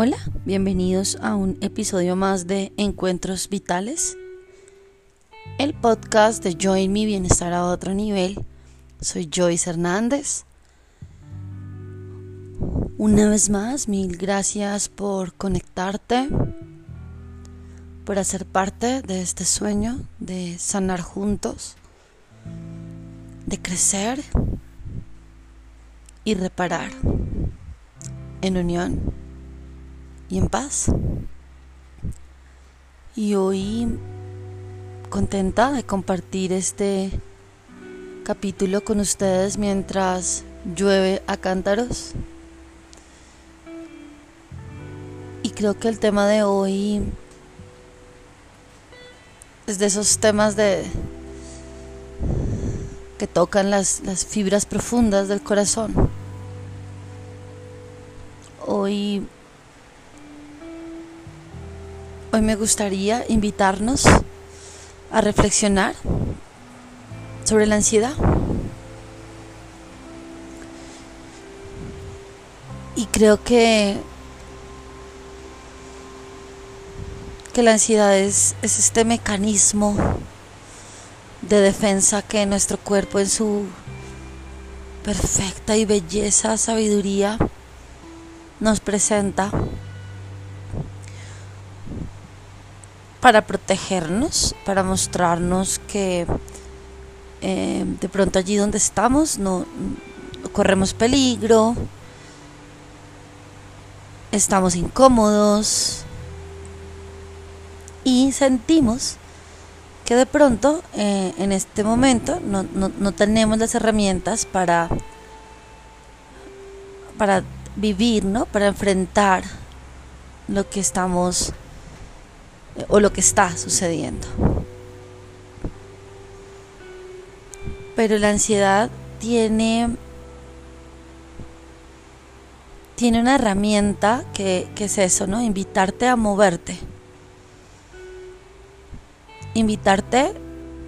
Hola, bienvenidos a un episodio más de Encuentros Vitales, el podcast de Join Mi Bienestar a otro nivel. Soy Joyce Hernández. Una vez más, mil gracias por conectarte, por hacer parte de este sueño de sanar juntos, de crecer y reparar en unión y en paz. Y hoy contenta de compartir este capítulo con ustedes mientras llueve a cántaros. Y creo que el tema de hoy es de esos temas de que tocan las, las fibras profundas del corazón. Me gustaría invitarnos a reflexionar sobre la ansiedad. Y creo que, que la ansiedad es, es este mecanismo de defensa que nuestro cuerpo en su perfecta y belleza sabiduría nos presenta para protegernos, para mostrarnos que eh, de pronto allí donde estamos no, corremos peligro, estamos incómodos y sentimos que de pronto eh, en este momento no, no, tenemos las herramientas para, para vivir, ¿no? para enfrentar lo que estamos o lo que está sucediendo. Pero la ansiedad tiene, tiene una herramienta que, que es eso, ¿no? Invitarte a moverte. Invitarte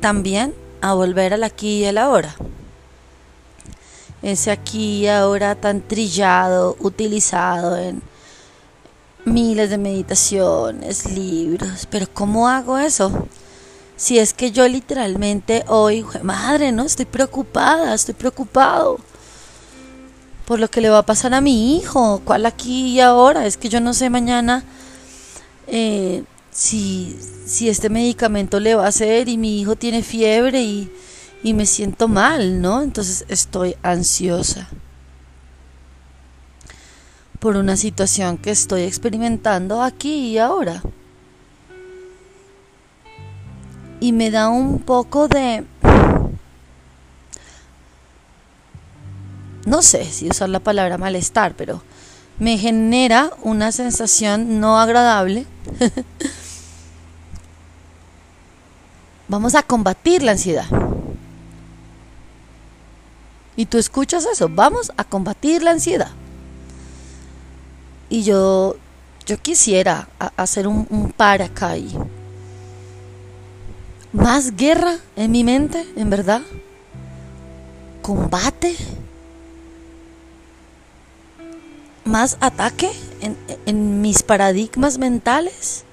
también a volver al aquí y al ahora. Ese aquí y ahora tan trillado, utilizado en miles de meditaciones, libros, pero ¿cómo hago eso? Si es que yo literalmente hoy, madre, no, estoy preocupada, estoy preocupado por lo que le va a pasar a mi hijo, cuál aquí y ahora, es que yo no sé mañana eh, si, si este medicamento le va a hacer y mi hijo tiene fiebre y, y me siento mal, ¿no? Entonces estoy ansiosa por una situación que estoy experimentando aquí y ahora. Y me da un poco de... No sé si usar la palabra malestar, pero me genera una sensación no agradable. Vamos a combatir la ansiedad. Y tú escuchas eso, vamos a combatir la ansiedad. Y yo, yo quisiera hacer un, un par acá más guerra en mi mente, en verdad. Combate. Más ataque en, en mis paradigmas mentales.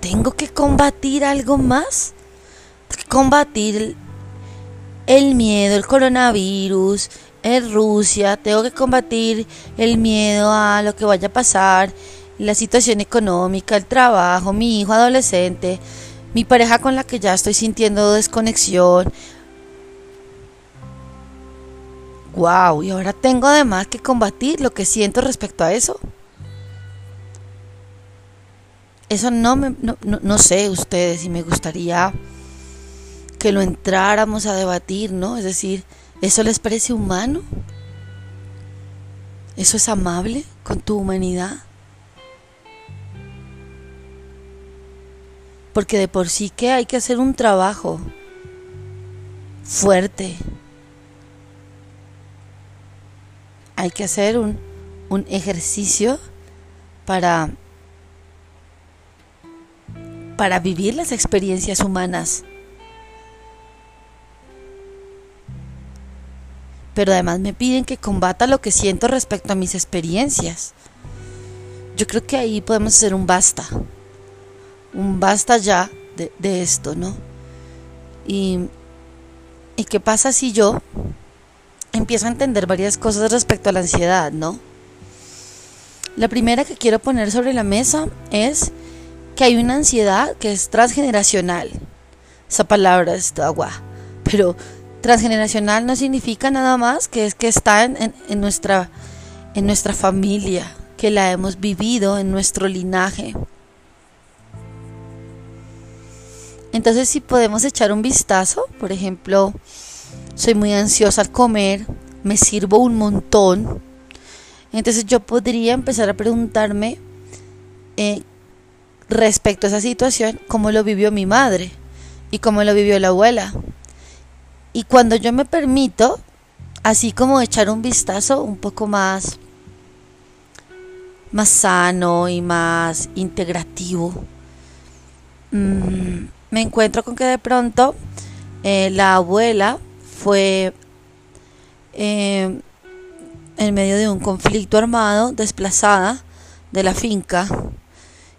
Tengo que combatir algo más. Combatir el miedo, el coronavirus, en Rusia, tengo que combatir el miedo a lo que vaya a pasar, la situación económica, el trabajo, mi hijo adolescente, mi pareja con la que ya estoy sintiendo desconexión. Wow, y ahora tengo además que combatir lo que siento respecto a eso. Eso no me no, no sé ustedes y me gustaría que lo entráramos a debatir, ¿no? Es decir, ¿Eso les parece humano? ¿Eso es amable con tu humanidad? Porque de por sí que hay que hacer un trabajo fuerte. Hay que hacer un, un ejercicio para, para vivir las experiencias humanas pero además me piden que combata lo que siento respecto a mis experiencias. Yo creo que ahí podemos hacer un basta, un basta ya de, esto, ¿no? Y, ¿Y qué pasa si yo empiezo a entender varias cosas respecto a la ansiedad, ¿no? La primera que quiero poner sobre la mesa es que hay una ansiedad que es transgeneracional. Esa palabra es agua. Pero transgeneracional no significa nada más que es que está en, nuestra, en nuestra familia, que la hemos vivido en nuestro linaje. Entonces si podemos echar un vistazo, por ejemplo, soy muy ansiosa al comer, me sirvo un montón. Entonces yo podría empezar a preguntarme eh, respecto a esa situación, cómo lo vivió mi madre y cómo lo vivió la abuela. Y cuando yo me permito, así como echar un vistazo un poco más, más sano y más integrativo, mm, me encuentro con que de pronto eh, la abuela fue eh, en medio de un conflicto armado, desplazada de la finca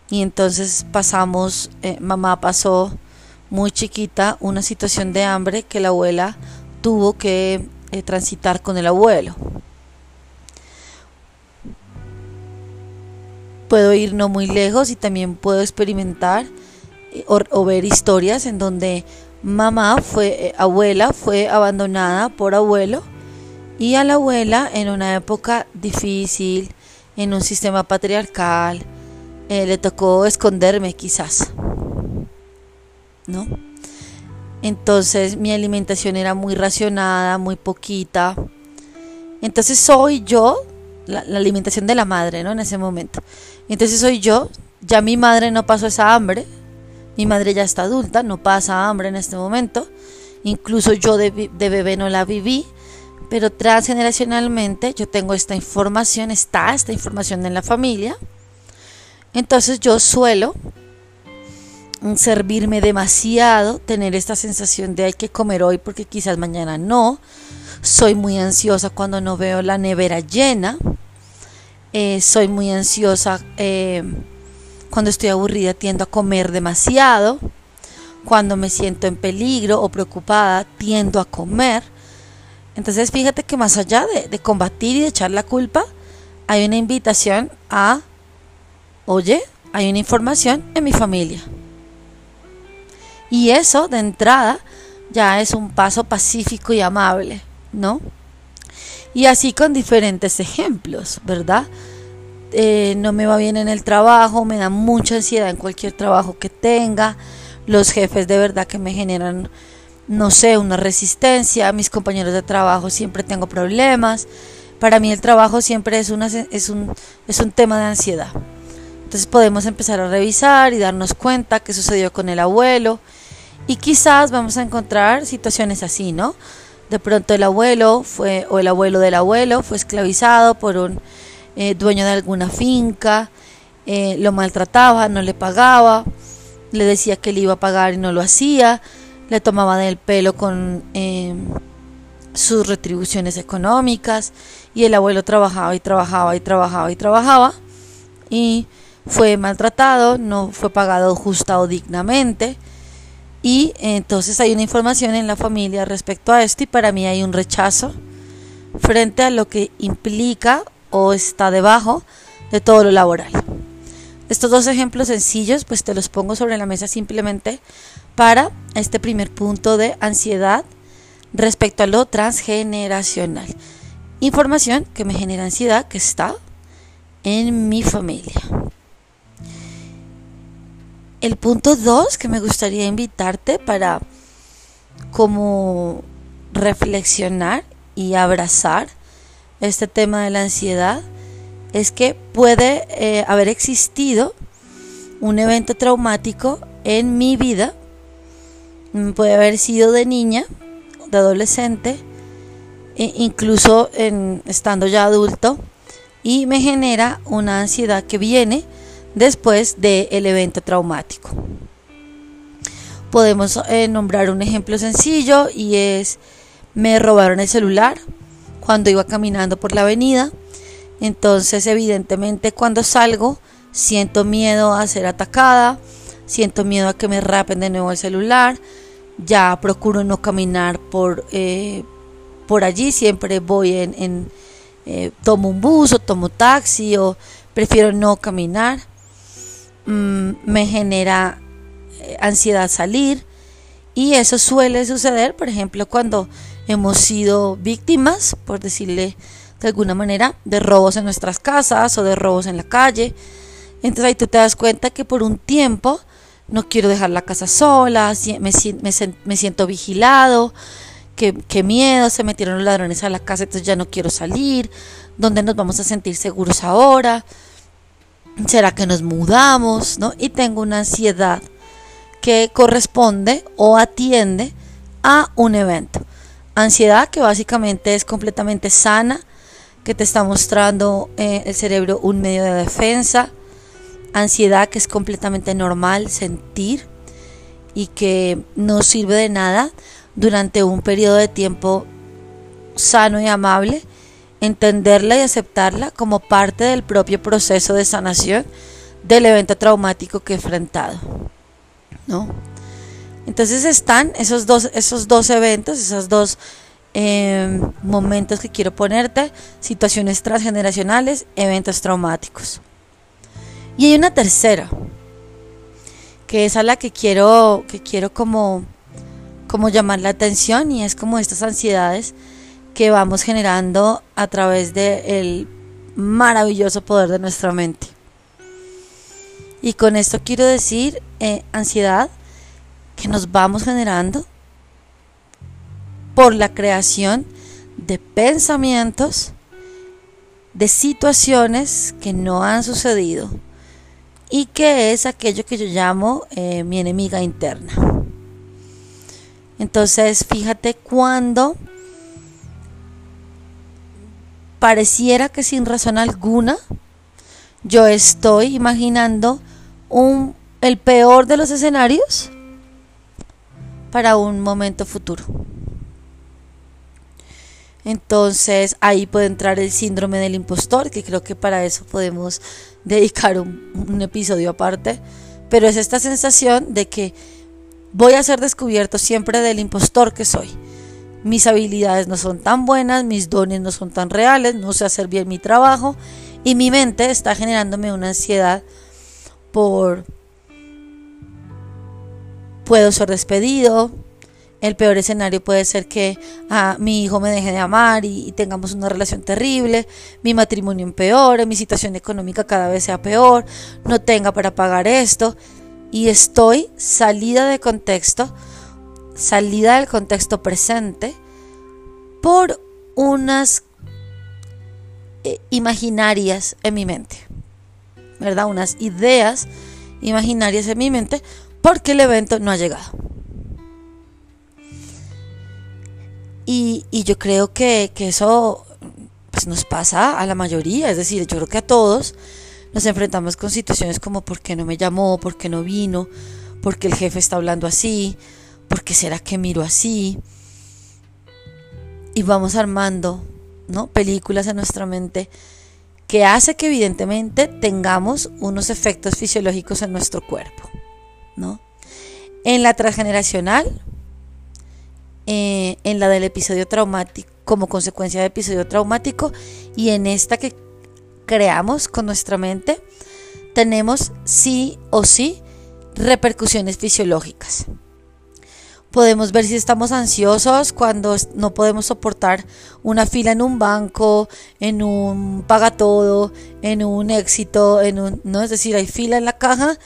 y entonces pasamos, eh, mamá pasó muy chiquita una situación de hambre que la abuela tuvo que eh, transitar con el abuelo. Puedo ir no muy lejos y también puedo experimentar eh, o, ver historias en donde mamá fue, abuela fue abandonada por abuelo y a la abuela en una época difícil, en un sistema patriarcal, eh, le tocó esconderme quizás, ¿no? Entonces mi alimentación era muy racionada, muy poquita. Entonces soy yo, la, alimentación de la madre, ¿no? En ese momento. Entonces soy yo, ya mi madre no pasó esa hambre, mi madre ya está adulta, no pasa hambre en este momento. Incluso yo de, de bebé no la viví, pero transgeneracionalmente yo tengo esta información, está esta información en la familia entonces yo suelo servirme demasiado, tener esta sensación de hay que comer hoy porque quizás mañana no. Soy muy ansiosa cuando no veo la nevera llena. Eh, soy muy ansiosa eh, cuando estoy aburrida, tiendo a comer demasiado. Cuando me siento en peligro o preocupada, tiendo a comer. Entonces fíjate que más allá de combatir y de echar la culpa, hay una invitación a oye, hay una información en mi familia. Y eso de entrada ya es un paso pacífico y amable, ¿no? Y así con diferentes ejemplos, ¿verdad? Eh, no me va bien en el trabajo, me da mucha ansiedad en cualquier trabajo que tenga, los jefes de verdad que me generan, no sé, una resistencia, mis compañeros de trabajo siempre tengo problemas, para mí el trabajo siempre es, una, es, un, es un tema de ansiedad. Entonces podemos empezar a revisar y darnos cuenta qué sucedió con el abuelo. Y quizás vamos a encontrar situaciones así, ¿no? De pronto el abuelo fue, o el abuelo del abuelo fue esclavizado por un eh, dueño de alguna finca, eh, lo maltrataba, no le pagaba, le decía que le iba a pagar y no lo hacía, le tomaba del pelo con em, sus retribuciones económicas y el abuelo trabajaba y trabajaba y trabajaba y trabajaba y fue maltratado, no fue pagado justa o dignamente. Y entonces hay una información en la familia respecto a esto y para mí hay un rechazo frente a lo que implica o está debajo de todo lo laboral. Estos dos ejemplos sencillos pues te los pongo sobre la mesa simplemente para este primer punto de ansiedad respecto a lo transgeneracional. Información que me genera ansiedad que está en mi familia. El punto 2 que me gustaría invitarte para como reflexionar y abrazar este tema de la ansiedad es que puede eh, haber existido un evento traumático en mi vida, mm, puede haber sido de niña, de adolescente, e incluso en, estando ya adulto, y me genera una ansiedad que viene después del evento traumático. Podemos eh, nombrar un ejemplo sencillo y es me robaron el celular, cuando iba caminando por la avenida. Entonces, evidentemente, cuando salgo, siento miedo a ser atacada, siento miedo a que me rapen de nuevo el celular, ya procuro no caminar por, eh, por allí, siempre voy en, eh, tomo un bus o tomo taxi o prefiero no caminar, mm, me genera eh, ansiedad salir y eso suele suceder, por ejemplo, cuando hemos sido víctimas, por decirle de alguna manera, de robos en nuestras casas o de robos en la calle. Entonces ahí tú te das cuenta que por un tiempo no quiero dejar la casa sola, me, me, siento vigilado, que, miedo, se metieron los ladrones a la casa, entonces ya no quiero salir, ¿dónde nos vamos a sentir seguros ahora? ¿Será que nos mudamos? ¿no? Y tengo una ansiedad que corresponde o atiende a un evento. Ansiedad que básicamente es completamente sana, que te está mostrando eh, el cerebro un medio de defensa, ansiedad que es completamente normal sentir y que no sirve de nada durante un periodo de tiempo sano y amable, entenderla y aceptarla como parte del propio proceso de sanación del evento traumático que he enfrentado. ¿no? Entonces están esos dos, esos dos eventos, esos dos em, momentos que quiero ponerte, situaciones transgeneracionales, eventos traumáticos. Y hay una tercera, que es a la que quiero, que quiero como, como llamar la atención y es como estas ansiedades que vamos generando a través del maravilloso poder de nuestra mente. Y con esto quiero decir eh, ansiedad que nos vamos generando por la creación de pensamientos, de situaciones que no han sucedido y que es aquello que yo llamo eh, mi enemiga interna. Entonces, fíjate cuando pareciera que sin razón alguna yo estoy imaginando un, el peor de los escenarios para un momento futuro. Entonces ahí puede entrar el síndrome del impostor, que creo que para eso podemos dedicar un, episodio aparte, pero es esta sensación de que voy a ser descubierto siempre del impostor que soy. Mis habilidades no son tan buenas, mis dones no son tan reales, no sé hacer bien mi trabajo y mi mente está generándome una ansiedad por puedo ser despedido, el peor escenario puede ser que ah, mi hijo me deje de amar y, tengamos una relación terrible, mi matrimonio empeore, mi situación económica cada vez sea peor, no tenga para pagar esto. Y estoy salida de contexto, salida del contexto presente por unas eh, imaginarias en mi mente, ¿verdad? Unas ideas imaginarias en mi mente porque el evento no ha llegado. Y, yo creo que, eso pues, nos pasa a la mayoría, es decir, yo creo que a todos nos enfrentamos con situaciones como ¿por qué no me llamó? ¿por qué no vino? ¿por qué el jefe está hablando así? ¿Por qué será que miro así? Y vamos armando ¿no? películas en nuestra mente que hace que evidentemente tengamos unos efectos fisiológicos en nuestro cuerpo. ¿no? En la transgeneracional, eh, en la del episodio traumático, como consecuencia del episodio traumático, y en esta que creamos con nuestra mente, tenemos sí o sí repercusiones fisiológicas. Podemos ver si estamos ansiosos cuando no podemos soportar una fila en un banco, en un paga todo, en un éxito, en un, no es decir, hay fila en la caja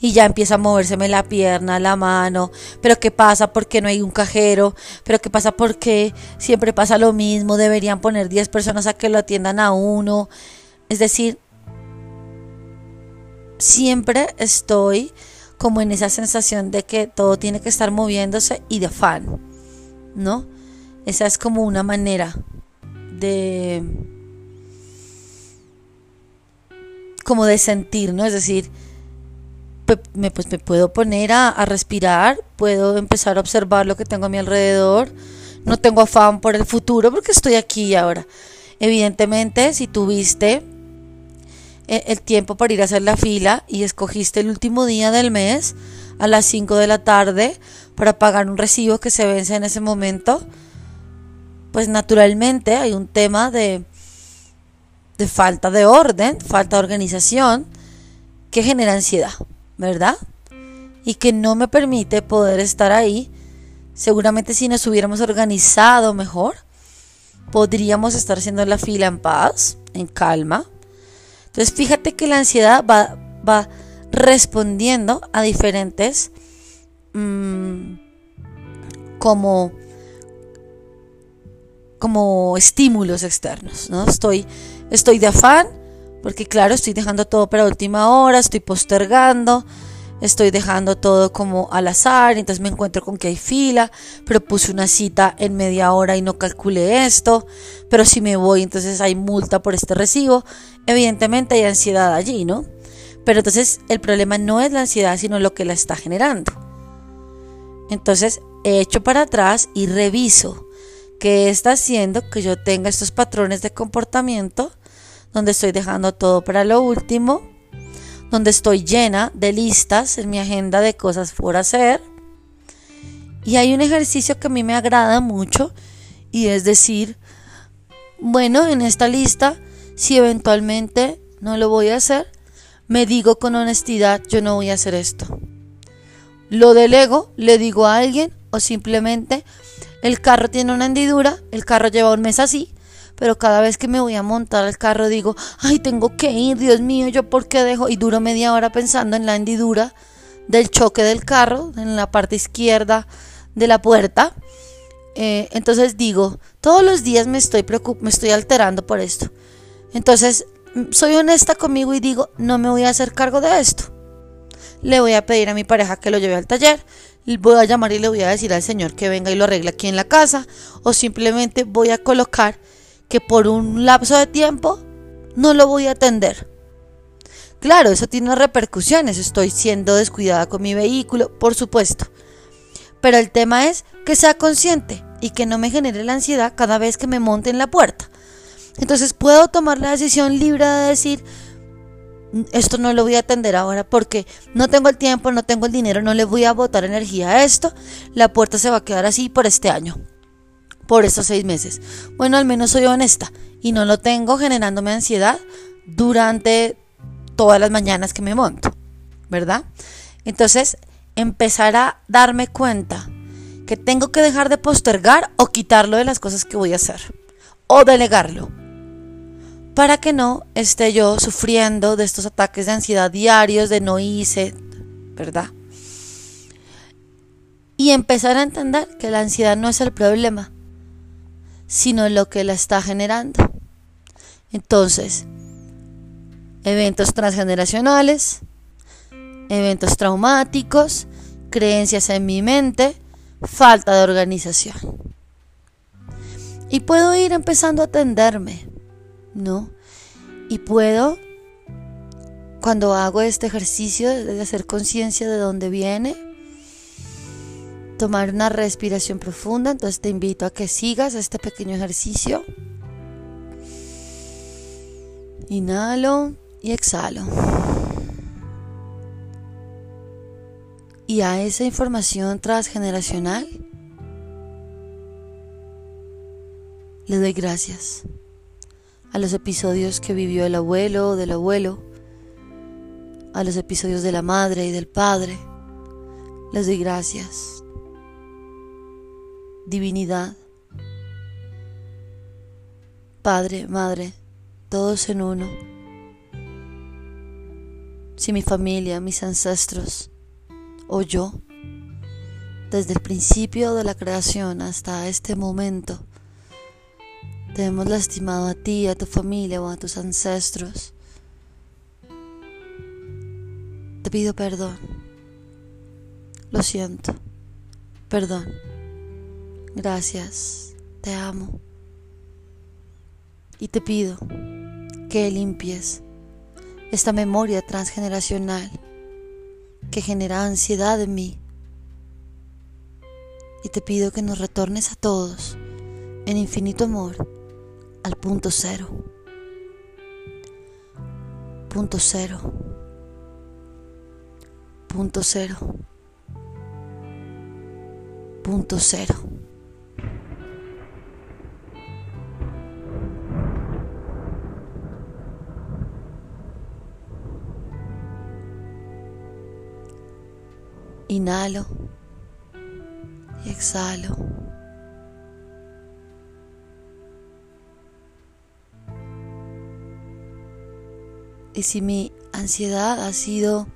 y ya empieza a movérseme la pierna, la mano, pero ¿qué pasa? ¿Por qué no hay un cajero? ¿Pero qué pasa? porque siempre pasa lo mismo? Deberían poner 10 personas a que lo atiendan a uno. Es decir, siempre estoy como en esa sensación de que todo tiene que estar moviéndose y de afán, ¿no? Esa es como una manera de como de sentir, ¿no? Es decir, me, pues me puedo poner a, respirar, puedo empezar a observar lo que tengo a mi alrededor, no tengo afán por el futuro porque estoy aquí y ahora. Evidentemente, si tuviste el tiempo para ir a hacer la fila y escogiste el último día del mes a las 5 de la tarde para pagar un recibo que se vence en ese momento, pues naturalmente hay un tema de, de falta de orden, falta de organización que genera ansiedad, ¿verdad? Y que no me permite poder estar ahí. Seguramente si nos hubiéramos organizado mejor, podríamos estar haciendo la fila en paz, en calma. Entonces fíjate que la ansiedad va, va respondiendo a diferentes mm, como como estímulos externos, ¿no? Estoy, estoy de afán, porque claro, estoy dejando todo para última hora, estoy postergando, estoy dejando todo como al azar, entonces me encuentro con que hay fila, pero puse una cita en media hora y no calculé esto, pero si me voy entonces hay multa por este recibo, evidentemente hay ansiedad allí, ¿no? Pero entonces el problema no es la ansiedad, sino lo que la está generando. Entonces echo para atrás y reviso qué está haciendo que yo tenga estos patrones de comportamiento donde estoy dejando todo para lo último, donde estoy llena de listas en mi agenda de cosas por hacer. Y hay un ejercicio que a mí me agrada mucho y es decir, bueno, en esta lista, si eventualmente no lo voy a hacer, me digo con honestidad, yo no voy a hacer esto. Lo delego, le digo a alguien o simplemente el carro tiene una hendidura, el carro lleva un mes así, pero cada vez que me voy a montar al carro digo, ay, tengo que ir, Dios mío, yo por qué dejo y duro media hora pensando en la hendidura del choque del carro en la parte izquierda de la puerta. Eh, entonces digo, todos los días me estoy, me estoy alterando por esto. Entonces soy honesta conmigo y digo, no me voy a hacer cargo de esto. Le voy a pedir a mi pareja que lo lleve al taller, voy a llamar y le voy a decir al señor que venga y lo arregle aquí en la casa, o simplemente voy a colocar que por un lapso de tiempo no lo voy a atender. Claro, eso tiene repercusiones, estoy siendo descuidada con mi vehículo, por supuesto. Pero el tema es que sea consciente y que no me genere la ansiedad cada vez que me monte en la puerta. Entonces puedo tomar la decisión libre de decir, esto no lo voy a atender ahora porque no tengo el tiempo, no tengo el dinero, no le voy a botar energía a esto, la puerta se va a quedar así por este año, por estos seis meses. Bueno, al menos soy honesta y no lo tengo generándome ansiedad durante todas las mañanas que me monto, ¿verdad? Entonces, empezar a darme cuenta que tengo que dejar de postergar o quitarlo de las cosas que voy a hacer o delegarlo para que no esté yo sufriendo de estos ataques de ansiedad diarios, de no hice, ¿verdad? Y empezar a entender que la ansiedad no es el problema, sino lo que la está generando. Entonces, eventos transgeneracionales, eventos traumáticos, creencias en mi mente, falta de organización. Y puedo ir empezando a atenderme, ¿no? Y puedo, cuando hago este ejercicio de hacer conciencia de dónde viene, tomar una respiración profunda. Entonces te invito a que sigas este pequeño ejercicio. Inhalo y exhalo. Y a esa información transgeneracional le doy gracias a los episodios que vivió el abuelo o del abuelo, a los episodios de la madre y del padre. Les doy gracias. Divinidad. Padre, Madre, todos en uno. Si mi familia, mis ancestros o yo, desde el principio de la creación hasta este momento, te hemos lastimado a ti, a tu familia o a tus ancestros. Te pido perdón. Lo siento. Perdón. Gracias. Te amo. Y te pido que limpies esta memoria transgeneracional que genera ansiedad en mí y te pido que nos retornes a todos en infinito amor al punto cero. Punto cero. Punto cero. Punto cero. Inhalo y exhalo. Y si mi ansiedad ha sido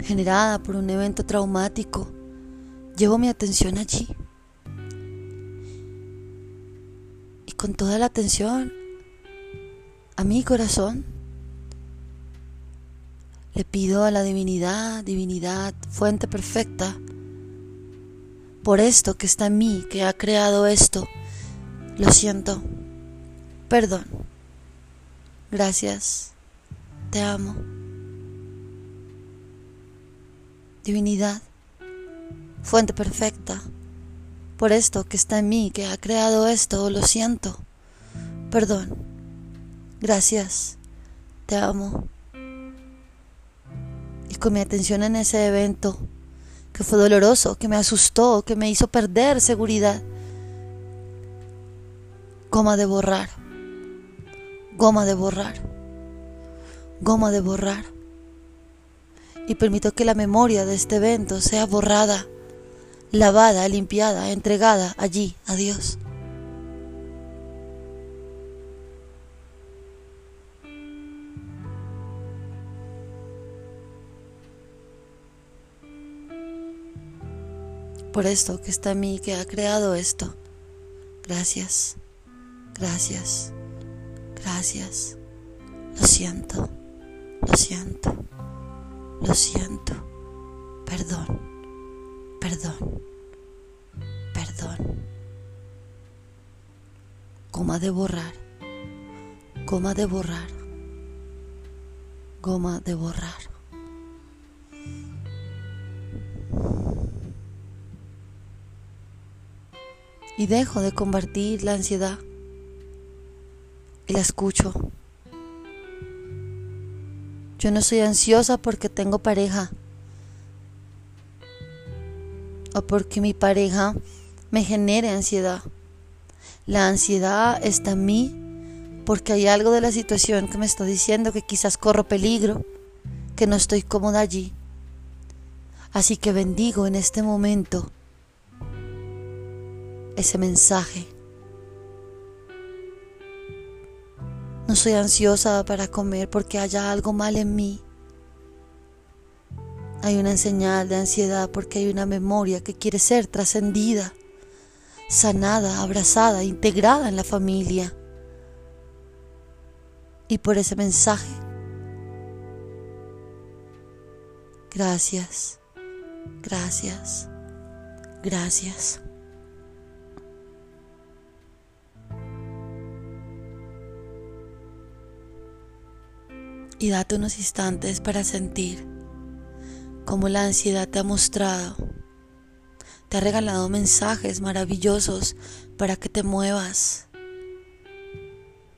generada por un evento traumático, llevo mi atención allí. Y con toda la atención a mi corazón, le pido a la divinidad, divinidad, fuente perfecta, por esto que está en mí, que ha creado esto, lo siento, perdón. Gracias. Te amo. Divinidad, fuente perfecta, por esto que está en mí, que ha creado esto, lo siento. Perdón. Gracias. Te amo. Con mi atención en ese evento, que fue doloroso, que me asustó, que me hizo perder seguridad. Goma de borrar goma de borrar, goma de borrar. Y permito que la memoria de este evento sea borrada, lavada, limpiada, entregada allí a Dios. Por esto que está en mí, que ha creado esto. Gracias, gracias. Gracias. Lo siento. Lo siento. Lo siento. Perdón. Perdón. Perdón. Goma de borrar. Goma de borrar. Goma de borrar. Y dejo de combatir la ansiedad y la escucho. Yo no soy ansiosa porque tengo pareja o porque mi pareja me genere ansiedad. La ansiedad está en mí porque hay algo de la situación que me está diciendo que quizás corro peligro, que no estoy cómoda allí. Así que bendigo en este momento ese mensaje No soy ansiosa para comer porque haya algo mal en mí. Hay una señal de ansiedad porque hay una memoria que quiere ser trascendida, sanada, abrazada, integrada en la familia. Y por ese mensaje, gracias, gracias, gracias. Y date unos instantes para sentir cómo la ansiedad te ha mostrado, te ha regalado mensajes maravillosos para que te muevas,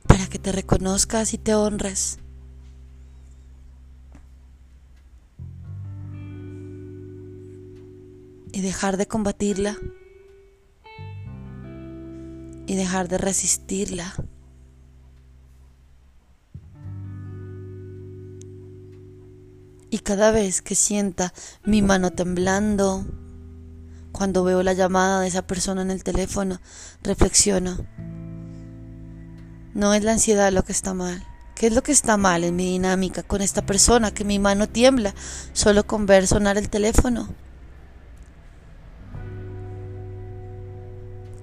para que te reconozcas y te honres. Y dejar de combatirla y dejar de resistirla. Y cada vez que sienta mi mano temblando, cuando veo la llamada de esa persona en el teléfono, reflexiono. No es la ansiedad lo que está mal. ¿Qué es lo que está mal en mi dinámica con esta persona que mi mano tiembla solo con ver sonar el teléfono?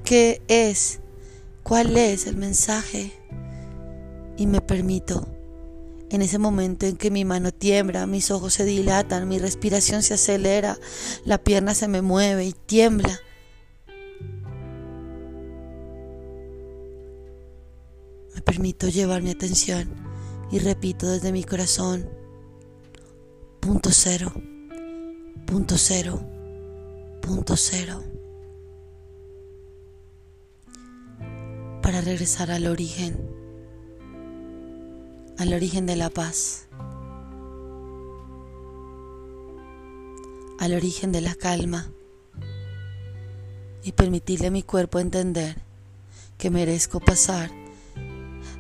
¿Qué es? ¿Cuál es el mensaje? Y me permito en ese momento en que mi mano tiembla, mis ojos se dilatan, mi respiración se acelera, la pierna se me mueve y tiembla. Me permito llevar mi atención y repito desde mi corazón, punto cero, punto cero, punto cero para regresar al origen, al origen de la paz, al origen de la calma y permitirle a mi cuerpo entender que merezco pasar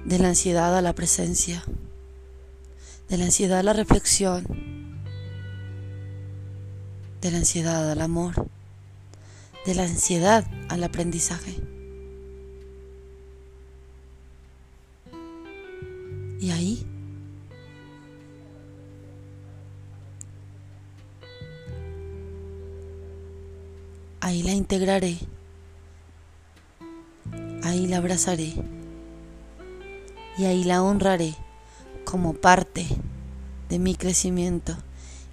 de la ansiedad a la presencia, de la ansiedad a la reflexión, de la ansiedad al amor, de la ansiedad al aprendizaje. Y ahí ahí la integraré, ahí la abrazaré. Y ahí la honraré como parte de mi crecimiento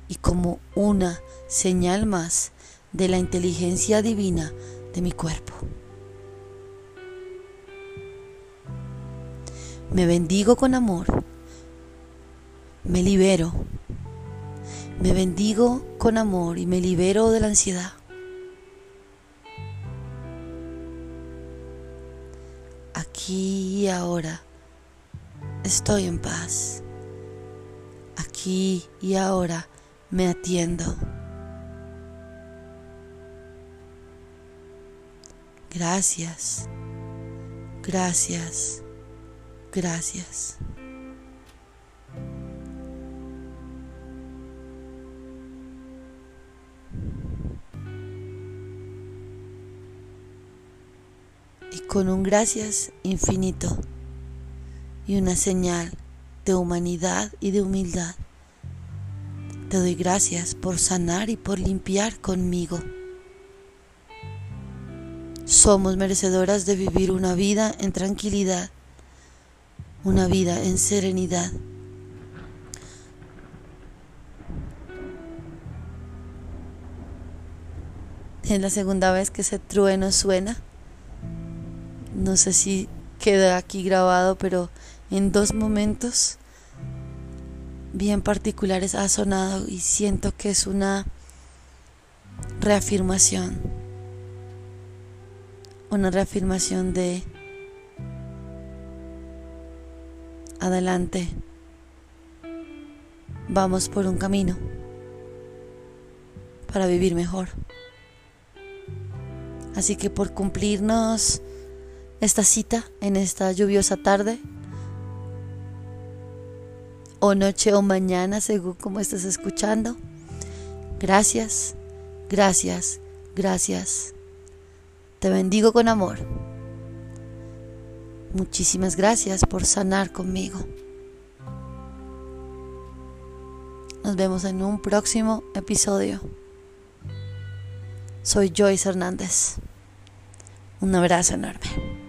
y como una señal más de la inteligencia divina de mi cuerpo. Me bendigo con amor, me libero, me bendigo con amor y me libero de la ansiedad. Aquí y ahora estoy en paz. Aquí y ahora me atiendo. Gracias, gracias, gracias. Y con un gracias infinito y una señal de humanidad y de humildad. Te doy gracias por sanar y por limpiar conmigo. Somos merecedoras de vivir una vida en tranquilidad, una vida en serenidad. Es la segunda vez que ese trueno suena. No sé si queda aquí grabado, pero en dos momentos bien particulares ha sonado y siento que es una reafirmación, una reafirmación de adelante, vamos por un camino para vivir mejor. Así que por cumplirnos esta cita en esta lluviosa tarde, o noche o mañana, según como estés escuchando. Gracias, gracias, gracias. Te bendigo con amor. Muchísimas gracias por sanar conmigo. Nos vemos en un próximo episodio. Soy Joyce Hernández. Un abrazo enorme.